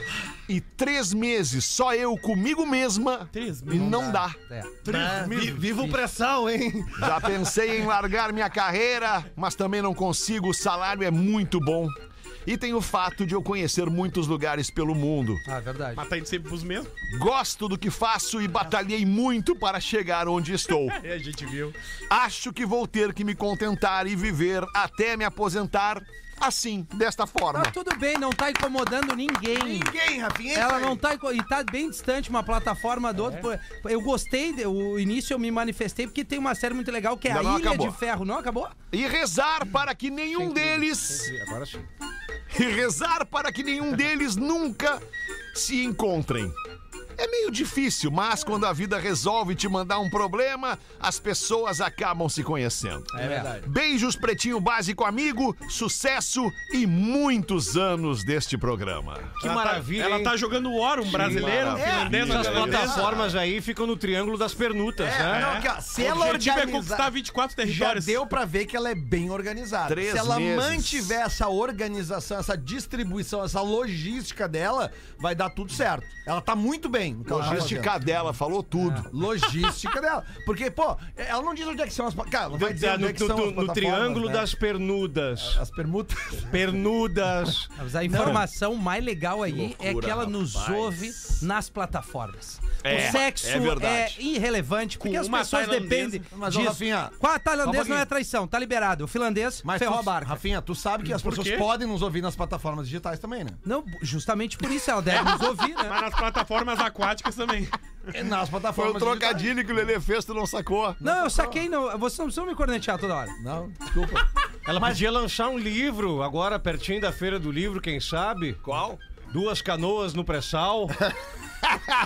e três meses só eu comigo mesma Três e meses. não dá. É. Ah, vi- viva o pré-sal, hein? Já pensei em largar minha carreira, mas também não consigo, o salário é muito bom. E tem o fato de eu conhecer muitos lugares pelo mundo. Ah, verdade. Mas tá indo sempre pros mesmos. Gosto do que faço e batalhei muito para chegar onde estou. É, a gente viu. Acho que vou ter que me contentar e viver até me aposentar assim, desta forma. Tá tudo bem, não tá incomodando ninguém. Ninguém, Rafinha. é Ela aí. não tá. E tá bem distante uma plataforma do outro. Pô, Eu gostei, de- o início eu me manifestei porque tem uma série muito legal que é Ainda a não Ilha acabou. de Ferro. Não acabou? E rezar para que nenhum deles. Agora sim. E rezar para que nenhum deles nunca se encontrem. É meio difícil, mas quando a vida resolve te mandar um problema, as pessoas acabam se conhecendo. É verdade. Beijos, Pretinho Básico amigo, sucesso e muitos anos deste programa. Que Ela tá- maravilha, Ela hein? tá jogando War, um brasileiro, finlandês, Essas uma finlandesa. plataformas aí ficam no triângulo das pernutas, É, né? não, ó, se O ela é organizar... conquistar 24 Já territórios. deu pra ver que ela é bem organizada. Três Se ela meses. mantiver essa organização, essa distribuição, essa logística dela, vai dar tudo certo. Ela tá muito bem. Tá Logística dela, falou tudo. fazendo. Logística dela. Porque, pô, ela não diz onde é que são as... Cara, ela vai dizer no, onde é que no- são no- as no plataformas, triângulo né? das pernudas. As permutas. Pernudas. Mas a informação mais legal aí é loucura, que ela nos rapaz. ouve nas plataformas. É, o sexo é é irrelevante, porque Com as uma pessoas tailandesa. dependem Mas, ô, disso. Rafinha, Qual a só um tailandês não é traição, tá liberado. O finlandês Mas ferrou tu, a barca. Rafinha, tu sabe que as pessoas podem nos ouvir nas plataformas digitais também, né? Não, justamente por isso ela deve nos ouvir, né? Mas nas plataformas aquáticas também. É, Nas Foi plataformas um trocadilho que o Lelê fez, tu não sacou. Não, eu saquei, não. Vocês não precisam me cornetear toda hora. Não, desculpa. Ela podia lançar um livro agora, pertinho da feira do livro, quem sabe? Qual? Duas canoas no pré-sal.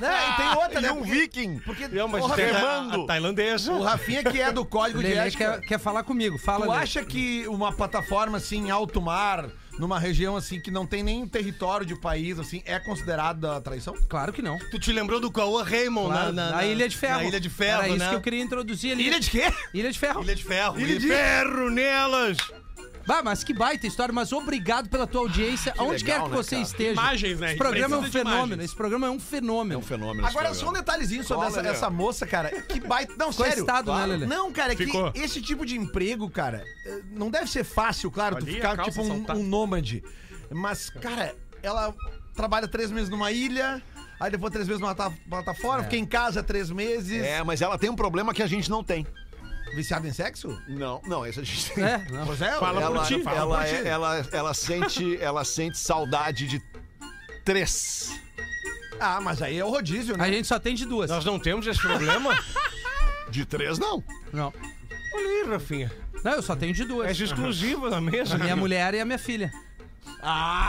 né? E tem outra, né? E um Porque- viking. Porque É uma o, Rafinha, remando. a tailandesa. o Rafinha, que é do O código de Lelê ética. quer, quer falar comigo. Fala, Tu Lelê. acha que uma plataforma assim, em alto mar, numa região assim que não tem nem território de país, assim, é considerada traição? Claro que não. Tu te lembrou do Cauã Raymond Claro, na, na, na Ilha de Ferro. Na Ilha de Ferro, Era isso né? que eu queria introduzir ali. Ilha de quê? Ilha de Ferro. Ilha de Ferro. Ilha de ferro nelas! Bah, mas que baita história, mas obrigado pela tua audiência, aonde legal, quer que né, você cara? esteja. Imagens, né? Esse programa é um fenômeno. imagens. Esse programa é um fenômeno. É um fenômeno. Agora, só um detalhezinho sobre essa, essa moça, cara. Que baita. Não, Ficou sério. excitado, né, Lelê? Não, cara, é que esse tipo de emprego, cara, eh, não deve ser fácil, claro, tu Ali, a ficar calça tipo um, um nômade. Mas, cara, ela trabalha três meses numa ilha, aí depois três meses numa ta- plataforma, fica em casa três meses. É, mas ela tem um problema que a gente não tem. Viciada em sexo? Não, não, esse a gente tem. É, não. Pois é, Fala ela, por ti, fala ela, por é- ti. ela, ela sente, ela sente saudade de três. Ah, mas aí é o rodízio, né? A gente só tem de duas. Nós não temos esse problema? De três, não. Não. Olha aí, Rafinha. Não, eu só tenho de duas. É exclusiva na mesa. A minha mulher e a minha filha.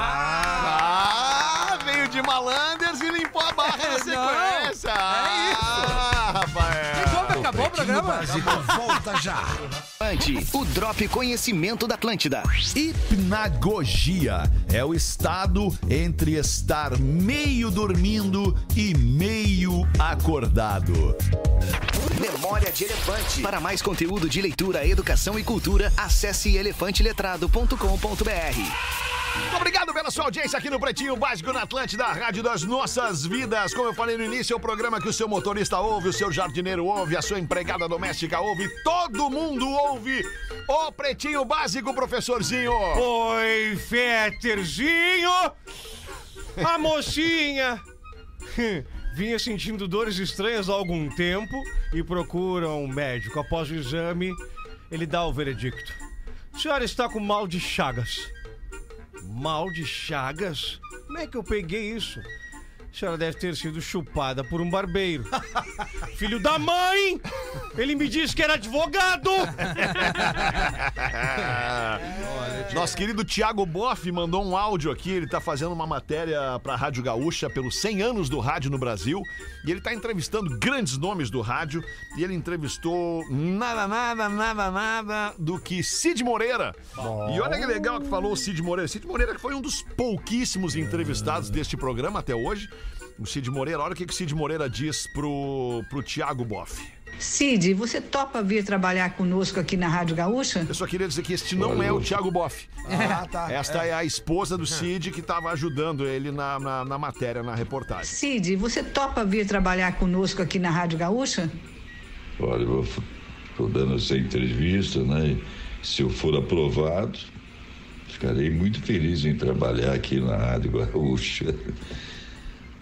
Ah, veio de malanders e limpou a barra na Não, sequência. É isso. Ah, Rafael. Acabou o programa? Volta já. O Drop Conhecimento da Atlântida. Hipnagogia é o estado entre estar meio dormindo e meio acordado. Memória de Elefante. Para mais conteúdo de leitura, educação e cultura, acesse elefanteletrado.com.br. Obrigado pela sua audiência aqui no Pretinho Básico na Atlântida, a Rádio das Nossas Vidas. Como eu falei no início, é o programa que o seu motorista ouve, o seu jardineiro ouve, a sua empregada doméstica ouve, todo mundo ouve. O Pretinho Básico, professorzinho. Oi, Feterzinho! A mocinha! Vinha sentindo dores estranhas há algum tempo e procura um médico. Após o exame, ele dá o veredicto. A senhora está com mal de chagas. Mal de chagas? Como é que eu peguei isso? A senhora deve ter sido chupada por um barbeiro. Filho da mãe! Ele me disse que era advogado! Nosso querido Tiago Boff mandou um áudio aqui. Ele tá fazendo uma matéria pra Rádio Gaúcha pelos 100 anos do rádio no Brasil. E ele tá entrevistando grandes nomes do rádio. E ele entrevistou nada, nada, nada, nada do que Cid Moreira. E olha que legal que falou o Cid Moreira. Cid Moreira que foi um dos pouquíssimos entrevistados deste programa até hoje. O Cid Moreira, olha o que, que o Cid Moreira diz pro, pro Tiago Boff. Cid, você topa vir trabalhar conosco aqui na Rádio Gaúcha? Eu só queria dizer que este não é o Thiago Boff. Ah, tá. Esta é. a esposa do Cid que estava ajudando ele na, na, na matéria, na reportagem. Cid, você topa vir trabalhar conosco aqui na Rádio Gaúcha? Olha, eu estou dando essa entrevista, né? E Se eu for aprovado, ficarei muito feliz em trabalhar aqui na Rádio Gaúcha.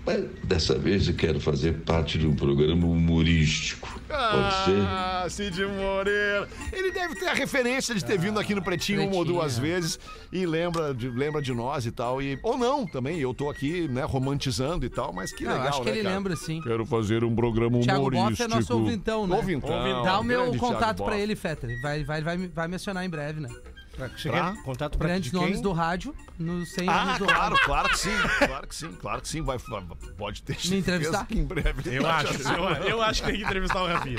Mas dessa vez eu quero fazer parte de um programa humorístico. Pode ser? Ah, Cid Moreira. Ele deve ter a referência de ter vindo aqui no Pretinho, uma ou Pretinho, duas vezes e lembra de, lembra de nós e tal. E, ou não, também. Eu tô aqui, né, romantizando e tal, mas que Não, legal, acho que né, ele cara? lembra sim. Quero fazer um programa Thiago humorístico. Boff é nosso ouvintão, né? Ouvintão. Dá o meu Thiago contato pra Boff. ele, Fetter. Vai, vai, vai, vai mencionar em breve, né? Pra- contato pra Grandes nomes do rádio, no 100 Ah, anos do claro, rádio. claro que sim, claro que sim, claro que sim. Vai, vai- pode ter certeza entrevistar? que em breve. Eu acho, eu, eu acho que tem que entrevistar o Rafinha.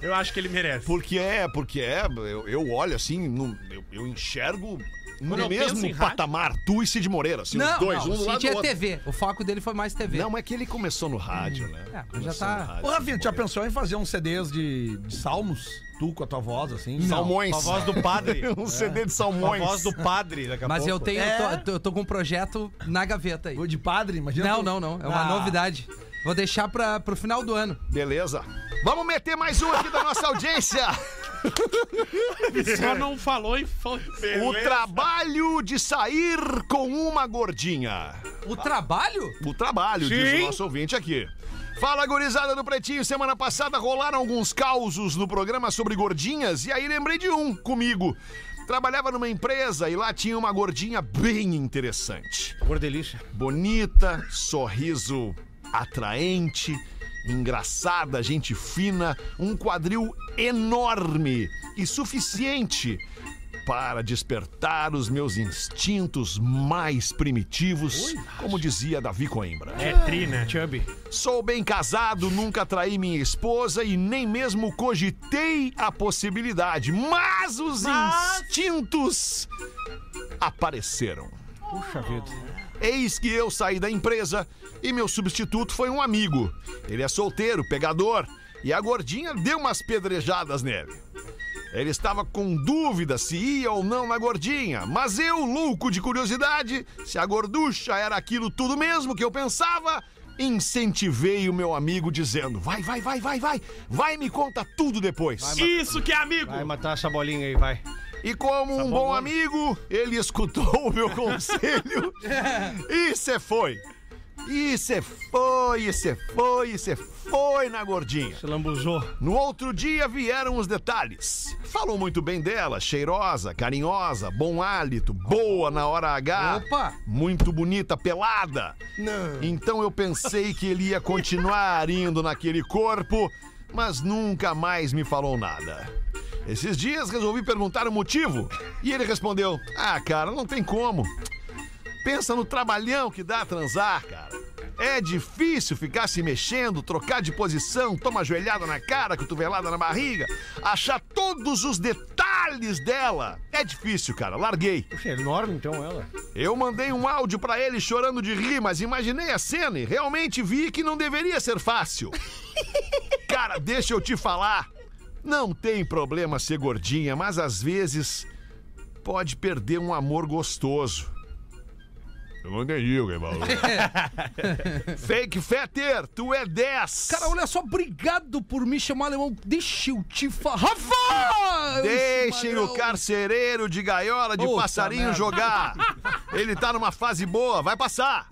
Eu acho que ele merece. Porque é, porque é, eu, eu olho assim, no- eu, eu enxergo no Quando mesmo em rádio- patamar, tu e Cid Moreira, assim, Não, os dois, não, um do o lado Cid do é outro. TV. O foco dele foi mais TV. Não, é que ele começou no rádio, né? É, já tá- rádio, Ô, Rafinha, tu já pensou em fazer uns CDs de, de salmos? Tu com a tua voz, assim? Salmões. Com a voz do padre. um CD de Com a salmões. voz do padre daqui a Mas pouco. eu tenho, É? eu, tô, eu tô com um projeto na gaveta aí. De padre, imagina. Não, tu- não, não. É uma Ah. novidade. Vou deixar pra, pro final do ano. Beleza. Vamos meter mais um aqui da nossa audiência. Só não falou e foi. O trabalho de sair com uma gordinha. O trabalho? O trabalho, diz Sim. o nosso ouvinte aqui. Fala, gurizada do Pretinho. Semana passada rolaram alguns causos no programa sobre gordinhas e aí lembrei de um comigo. Trabalhava numa empresa e lá tinha uma gordinha bem interessante. Gordelícia. Bonita, sorriso atraente, engraçada, gente fina, um quadril enorme e suficiente para despertar os meus instintos mais primitivos, como dizia Davi Coimbra. É tri, né, Chubby? Sou bem casado, nunca traí minha esposa e nem mesmo cogitei a possibilidade, mas os instintos apareceram. Puxa vida. Eis que eu saí da empresa e meu substituto foi um amigo. Ele é solteiro, pegador, e a gordinha deu umas pedrejadas nele. Ele estava com dúvida se ia ou não na gordinha, mas eu, louco de curiosidade, se a gorducha era aquilo tudo mesmo que eu pensava, incentivei o meu amigo dizendo: Vai, vai, vai, vai, vai, vai, me conta tudo depois. Isso que é amigo! Vai matar essa bolinha aí, vai. E como um bom amigo, ele escutou o meu conselho e se foi. E se foi, e se foi, e se foi na gordinha. Se lambuzou. No outro dia vieram os detalhes. Falou muito bem dela, cheirosa, carinhosa, bom hálito, boa na hora H. Opa! Muito bonita, pelada. Não. Então eu pensei que ele ia continuar indo naquele corpo, mas nunca mais me falou nada. Esses dias resolvi perguntar o motivo e ele respondeu: Ah, cara, não tem como. Pensa no trabalhão que dá transar, cara. É difícil ficar se mexendo, trocar de posição, toma joelhada na cara, cotovelada na barriga, achar todos os detalhes dela. É difícil, cara. Larguei. Puxa, é enorme então ela. Eu mandei um áudio pra ele chorando de rir, mas imaginei a cena e realmente vi que não deveria ser fácil. Cara, deixa eu te falar. Não tem problema ser gordinha, mas às vezes pode perder um amor gostoso. Eu não entendi o que ele falou. Fake Fetter, tu é 10. Cara, olha só, obrigado por me chamar, alemão. Deixa eu te falar. Rafa! Deixem o carcereiro de gaiola de Puta passarinho merda. jogar. Ele tá numa fase boa, vai passar.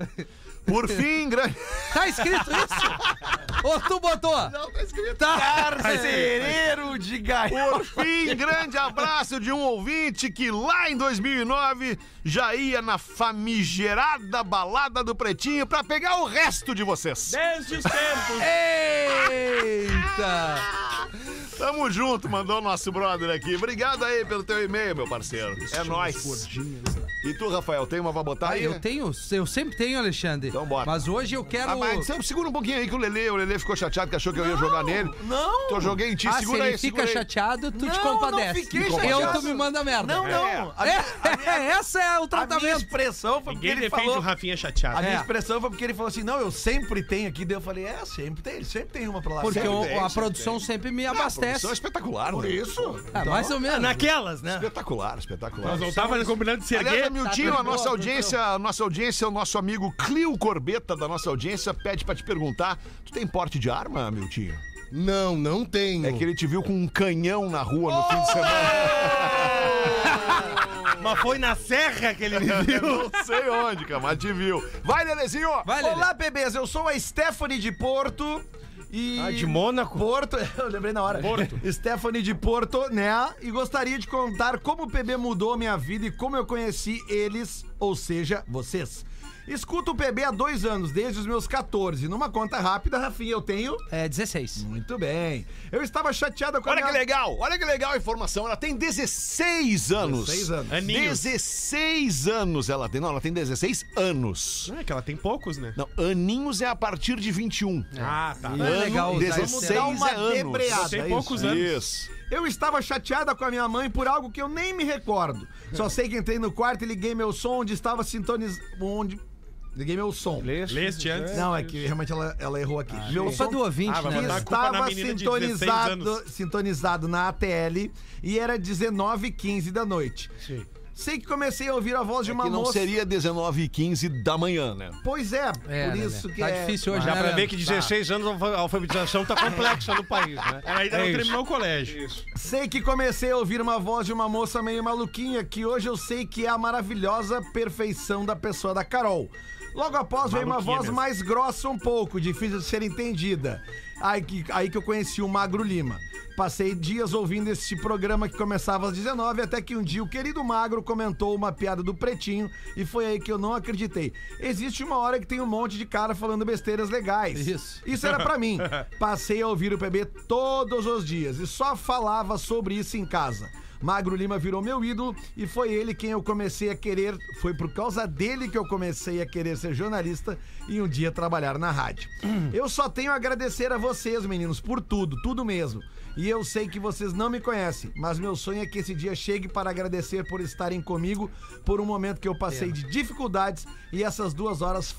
Por fim, grande. Tá escrito isso? Ou tu botou? Não, tá escrito. Tá. Carcereiro de gaiola. Por fim, grande abraço de um ouvinte que lá em 2009 já ia na famigerada balada do Pretinho pra pegar o resto de vocês. Desde os tempos. Eita! Tamo junto, mandou nosso brother aqui. Obrigado aí pelo teu e-mail, meu parceiro. É nóis. E tu, Rafael, tem uma pra botar Ah, aí? eu tenho, eu sempre tenho, Alexandre. Então bora. Mas hoje eu quero. Ah, mas você segura um pouquinho aí que o Lelê, o Lelê ficou chateado que achou que eu ia jogar nele. Não. Então eu joguei em ti, Ah, se segura ele aí, fica segura aí. chateado, tu te Não, compadece. não fiquei eu chateado. tu me manda merda. Não, não. A, É, minha- essa é o a minha tratamento. expressão foi porque Ninguém ele defende falou... o Rafinha chateado. A minha É. expressão foi porque ele falou assim, não, eu sempre tenho aqui. Daí eu falei, é, sempre tem, ele sempre tem uma pra lá. Porque Sempre o- tem, a produção sempre me abastece. Produção é espetacular, Por né? isso. Ah, mais ou menos. Naquelas, né? Espetacular, espetacular. Nós não tava combinando de se Aliás, erguer. Amiltinho, Tá a nossa boa, audiência, a nossa audiência, o nosso amigo Clio Corbeta da nossa audiência pede pra te perguntar: tu tem porte de arma, Amiltinho? Não, não tenho. É que ele te viu com um canhão na rua no fim de semana. Mas foi na serra que ele me Eu viu. não sei onde, cara, mas te viu. Vai, Lelezinho! Vai. Olá, bebês, eu sou a Stephanie de Porto e... Ah, de Mônaco? Porto, eu lembrei na hora. Porto. Stephanie de Porto, né? E gostaria de contar como o PB mudou a minha vida e como eu conheci eles ou seja, vocês. Escuto o PB há dois anos, desde os meus 14. Numa conta rápida, Rafinha, eu tenho. É 16. Muito bem. Eu estava chateada com a Olha que minha- legal, olha que legal a informação. Ela tem 16 anos. 16 anos. Aninhos. 16 anos ela tem. Não, ela tem 16 anos. É que ela tem poucos, né? Não, aninhos é a partir de 21. Ah, tá. Não é legal usar esse 16 termo. Vamos dar é uma anos. debreada, Tem é poucos isso. anos. Isso. Eu estava chateada com a minha mãe por algo que eu nem me recordo. Só sei que entrei no quarto e liguei meu som onde estava sintonizado. Onde. Liguei meu som. Leste antes. Não, é que realmente ela, ela errou aqui. meu Culpa som do ouvinte, Ah, né? estava menina de 16 sintonizado, sintonizado na ATL e era 19h15 da noite. Sei que comecei a ouvir a voz de É uma que não moça. seria 19 e 15 da manhã, né? Pois é, É, por né, isso né? que Tá é. difícil hoje, Já né, pra ver que 16 anos a alfa- a alfabetização tá complexa no país, né? Ela ainda É não isso. terminou o colégio. Sei que comecei a ouvir uma voz de uma moça meio maluquinha, que hoje eu sei que é a maravilhosa perfeição da pessoa da Carol. Logo após veio uma voz mais grossa um pouco, difícil de ser entendida. Aí que, aí que eu conheci o Magro Lima. Passei dias ouvindo esse programa que começava às 19 até que um dia o querido Magro comentou uma piada do Pretinho e foi aí que eu não acreditei. Existe uma hora que tem um monte de cara falando besteiras legais. Isso. Isso era pra mim. Passei a ouvir o PB todos os dias e só falava sobre isso em casa. Magro Lima virou meu ídolo e foi ele quem eu comecei a querer. Foi por causa dele que eu comecei a querer ser jornalista e um dia trabalhar na rádio. Eu só tenho a agradecer a vocês, meninos, por tudo, tudo mesmo. E eu sei que vocês não me conhecem, mas meu sonho é que esse dia chegue para agradecer por estarem comigo por um momento que eu passei de dificuldades e essas duas horas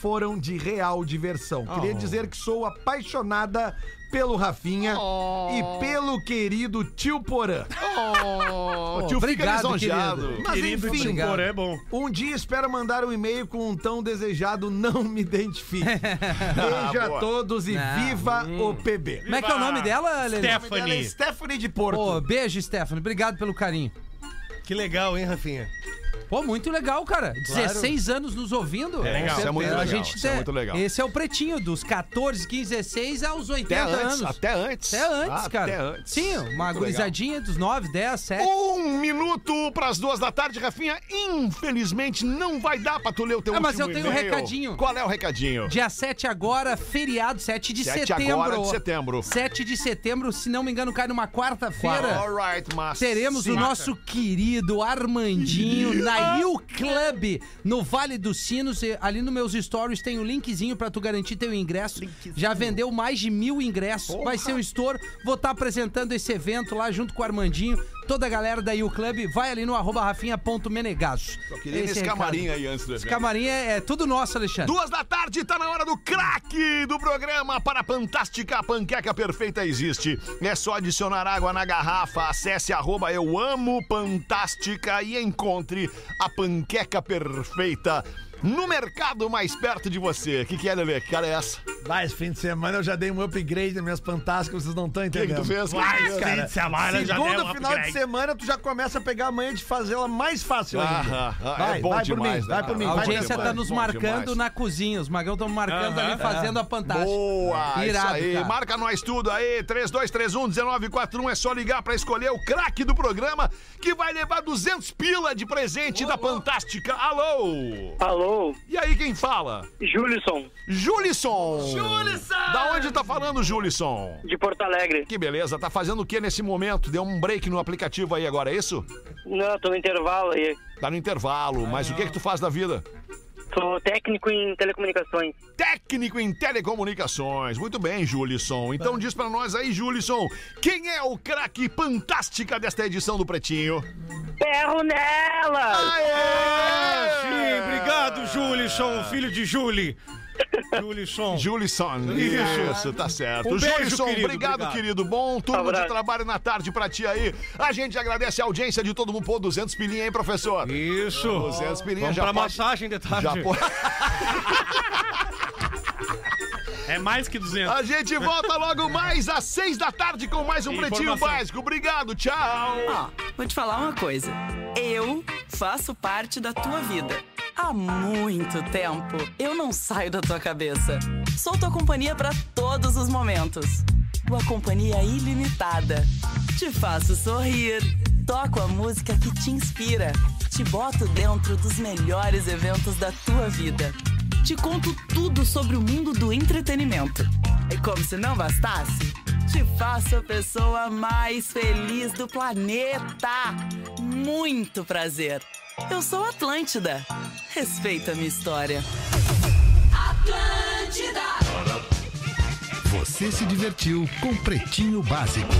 foram de real diversão. Queria dizer que sou apaixonada pelo Rafinha e pelo querido tio Porã. O tio fica Obrigado, lisonjeado. querido. Mas Querido enfim, Obrigado. Porã é bom. um dia espero mandar um e-mail com um tão desejado não me identifique. Beijo a boa. todos e Não. viva o PB. Como é que é o nome dela, Lelê? Ela é Stephanie. Stephanie de Porto. Pô, beijo, Stephanie. Obrigado pelo carinho. Que legal, hein, Rafinha? Pô, muito legal, cara. 16 anos nos ouvindo. É legal. Isso é muito legal, gente isso é muito legal. Esse é o pretinho, dos 14, 15, 16 aos 80 Até antes, anos. até antes. Até antes, Ah, cara. Até antes. Sim, uma Muito gurizadinha dos 9, 10, 7. Um minuto pras duas da tarde, Rafinha. Infelizmente não vai dar pra tu ler o teu Ah, mas eu tenho um recadinho. Qual é o recadinho? Dia 7 agora, feriado, 7 de 7 setembro. agora de setembro. 7 de setembro, se não me engano, cai numa quarta-feira. Alright, mas... Teremos o nosso querido Armandinho na U Club, no Vale dos Sinos. E Ali nos meus stories tem um linkzinho pra tu garantir teu ingresso. Já vendeu mais de mil ingressos. Vai ser um estouro. Vou estar apresentando esse evento lá junto com o Armandinho. Toda a galera da U Club vai ali no arroba rafinha.menegaso. Só queria ir nesse camarim aí antes do Esse camarim é, é tudo nosso, Alexandre. Duas da tarde, tá na hora do craque do programa para a Fantástica Panqueca Perfeita existe. É só adicionar água na garrafa, acesse arroba eu amo Fantástica e encontre a panqueca perfeita no mercado mais perto de você. O que, que é, Lelê? Que cara é essa? O Vai, esse fim de semana eu já dei um upgrade nas minhas fantásticas, vocês não estão que, que entendendo. tu fez? Vai, Que tu fez? fim de semana já deu Segundo um final de upgrade. semana, tu já começa a pegar a manha de fazê-la mais fácil ainda. Ah, ah, vai, é bom vai demais, por mim, né? vai por mim. A vai audiência tá nos marcando demais. na cozinha. Os magrão estão marcando ali, fazendo a fantástica. Boa! Irado, isso aí. cara. Marca nós tudo aí. 3231-1941. É só ligar pra escolher o craque do programa que vai levar 200 pila de presente da Fantástica. Alô! Alô, E aí, quem fala? Julisson, Julisson! Julisson! Da onde tá falando, Julisson? de Porto Alegre. Que beleza. Tá fazendo o que nesse momento? Deu um break no aplicativo aí agora, é isso? Não, tô no intervalo aí. Tá no intervalo. Mas o que que tu faz da vida? Sou técnico em telecomunicações. Técnico em telecomunicações. Muito bem, Julisson. Então diz pra nós aí, Julisson, quem é o craque fantástica desta edição do Pretinho? Ferro nela! Ah, sim, obrigado, Julisson, filho de Julie. Julisson. Julisson. Isso. Isso, tá certo. Um beijo, Julisson, querido, obrigado, obrigado. querido. Bom turno de trabalho na tarde pra ti aí. A gente agradece a audiência de todo mundo. Pô, 200 pilinha, hein, professor? Isso. 200 pilinha Vamos já pra pode... massagem de tarde. Já pode... É mais que 200. A gente volta logo mais às seis da tarde com mais um Pretinho. Básico. Obrigado, tchau. Ó, vou te falar uma coisa. Eu faço parte da tua vida. Há muito tempo. Eu não saio da tua cabeça. Sou tua companhia para todos os momentos. Tua companhia ilimitada. Te faço sorrir toco a música que te inspira. Te boto dentro dos melhores eventos da tua vida. Te conto tudo sobre o mundo do entretenimento. E como se não bastasse, te faço a pessoa mais feliz do planeta. Muito prazer. Eu sou Atlântida. Respeita a minha história. Você se divertiu com Pretinho Básico.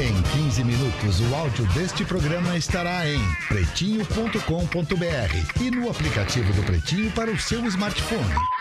Em 15 minutos, o áudio deste programa estará em pretinho.com.br e no aplicativo do Pretinho para o seu smartphone.